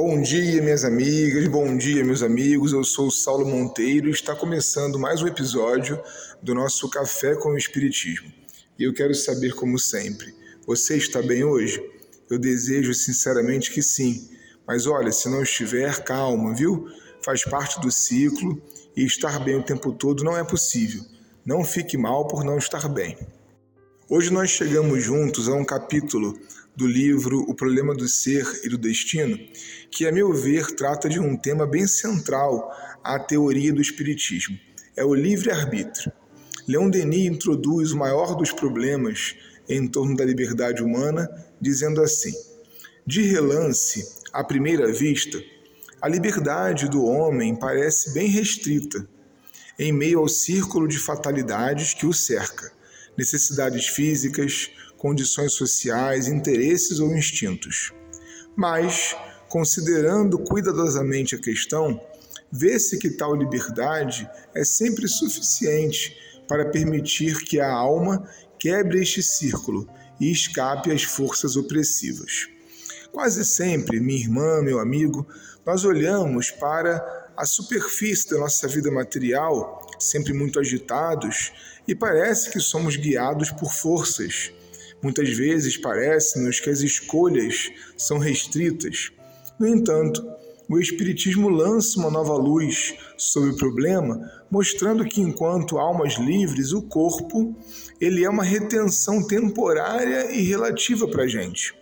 Bom dia, minhas amigas, bom dia, meus amigos. Eu sou o Saulo Monteiro e está começando mais um episódio do nosso Café com o Espiritismo. E eu quero saber, como sempre, você está bem hoje? Eu desejo sinceramente que sim. Mas olha, se não estiver, calma, viu? Faz parte do ciclo e estar bem o tempo todo não é possível. Não fique mal por não estar bem. Hoje nós chegamos juntos a um capítulo do livro O Problema do Ser e do Destino, que, a meu ver, trata de um tema bem central à teoria do Espiritismo: é o livre-arbítrio. Leon Denis introduz o maior dos problemas em torno da liberdade humana, dizendo assim: de relance, à primeira vista, a liberdade do homem parece bem restrita, em meio ao círculo de fatalidades que o cerca necessidades físicas, condições sociais, interesses ou instintos. Mas, considerando cuidadosamente a questão, vê-se que tal liberdade é sempre suficiente para permitir que a alma quebre este círculo e escape às forças opressivas. Quase sempre, minha irmã, meu amigo, nós olhamos para a superfície da nossa vida material, sempre muito agitados, e parece que somos guiados por forças. Muitas vezes parece-nos que as escolhas são restritas. No entanto, o Espiritismo lança uma nova luz sobre o problema, mostrando que enquanto almas livres, o corpo ele é uma retenção temporária e relativa para a gente.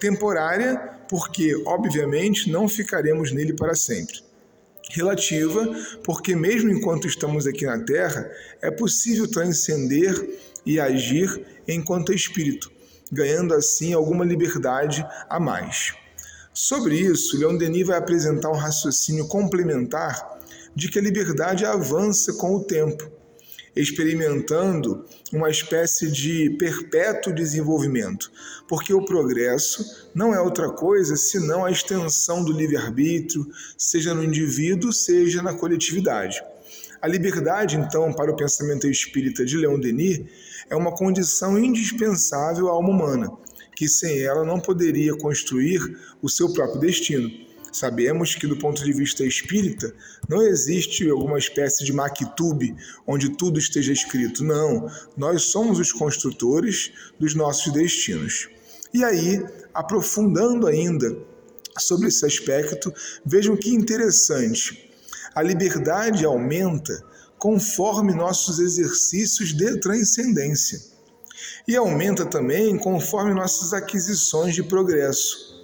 Temporária porque, obviamente, não ficaremos nele para sempre relativa, porque mesmo enquanto estamos aqui na Terra, é possível transcender e agir enquanto espírito, ganhando assim alguma liberdade a mais. Sobre isso, Leon Denis vai apresentar um raciocínio complementar de que a liberdade avança com o tempo experimentando uma espécie de perpétuo desenvolvimento, porque o progresso não é outra coisa senão a extensão do livre-arbítrio, seja no indivíduo, seja na coletividade. A liberdade, então, para o pensamento espírita de Leon Denis, é uma condição indispensável à alma humana, que sem ela não poderia construir o seu próprio destino. Sabemos que, do ponto de vista espírita, não existe alguma espécie de maquitube onde tudo esteja escrito. Não, nós somos os construtores dos nossos destinos. E aí, aprofundando ainda sobre esse aspecto, vejam que interessante. A liberdade aumenta conforme nossos exercícios de transcendência. E aumenta também conforme nossas aquisições de progresso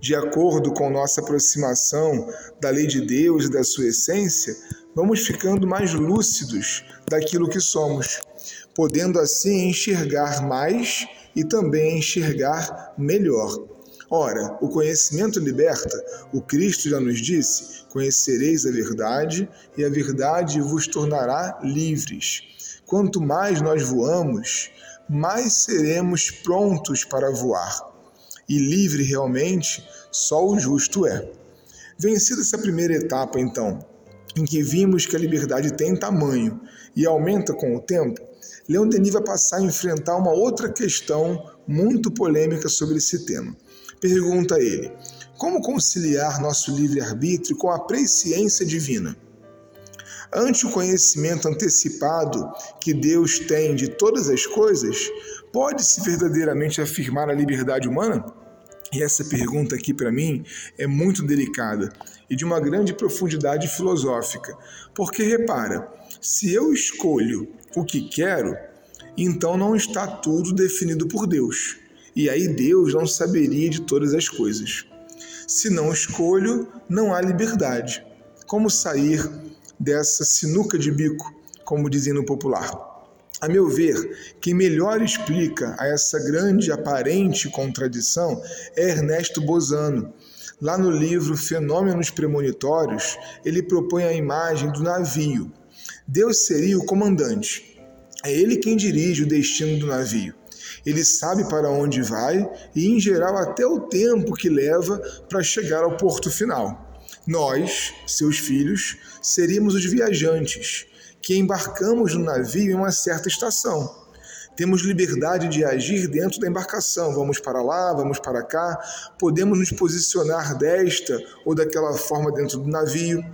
de acordo com nossa aproximação da lei de Deus e da sua essência, vamos ficando mais lúcidos daquilo que somos, podendo assim enxergar mais e também enxergar melhor. Ora, o conhecimento liberta, o Cristo já nos disse: conhecereis a verdade e a verdade vos tornará livres. Quanto mais nós voamos, mais seremos prontos para voar e livre realmente só o justo é. Vencida essa primeira etapa, então, em que vimos que a liberdade tem tamanho e aumenta com o tempo, Leon Denis vai passar a enfrentar uma outra questão muito polêmica sobre esse tema. Pergunta ele: como conciliar nosso livre-arbítrio com a presciência divina? Ante o conhecimento antecipado que Deus tem de todas as coisas, pode-se verdadeiramente afirmar a liberdade humana? E essa pergunta aqui para mim é muito delicada e de uma grande profundidade filosófica, porque repara, se eu escolho o que quero, então não está tudo definido por Deus. E aí Deus não saberia de todas as coisas. Se não escolho, não há liberdade. Como sair dessa sinuca de bico, como dizem no popular? A meu ver, quem melhor explica a essa grande aparente contradição é Ernesto Bozano. Lá no livro Fenômenos Premonitórios, ele propõe a imagem do navio. Deus seria o comandante. É ele quem dirige o destino do navio. Ele sabe para onde vai e, em geral, até o tempo que leva para chegar ao porto final. Nós, seus filhos, seríamos os viajantes que embarcamos no navio em uma certa estação. temos liberdade de agir dentro da embarcação. Vamos para lá, vamos para cá, podemos nos posicionar desta ou daquela forma dentro do navio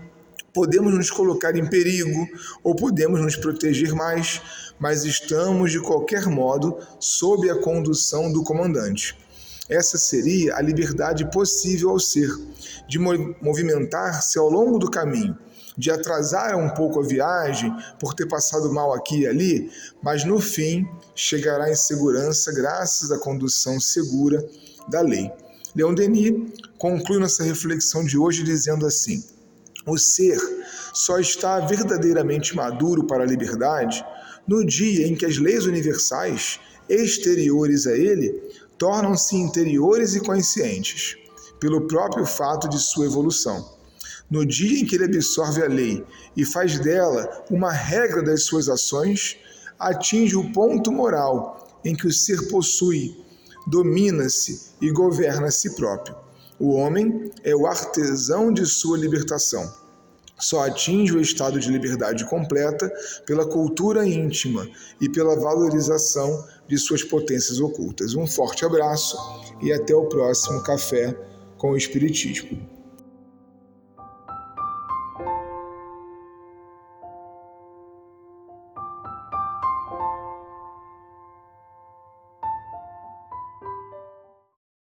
podemos nos colocar em perigo ou podemos nos proteger mais, mas estamos de qualquer modo sob a condução do comandante. Essa seria a liberdade possível ao ser, de movimentar-se ao longo do caminho, de atrasar um pouco a viagem por ter passado mal aqui e ali, mas no fim chegará em segurança graças à condução segura da lei. Leon Denis conclui nossa reflexão de hoje dizendo assim: o ser só está verdadeiramente maduro para a liberdade no dia em que as leis universais, exteriores a ele, tornam-se interiores e conscientes, pelo próprio fato de sua evolução. No dia em que ele absorve a lei e faz dela uma regra das suas ações, atinge o ponto moral em que o ser possui, domina-se e governa a si próprio. O homem é o artesão de sua libertação. Só atinge o estado de liberdade completa pela cultura íntima e pela valorização de suas potências ocultas. Um forte abraço e até o próximo Café com o Espiritismo.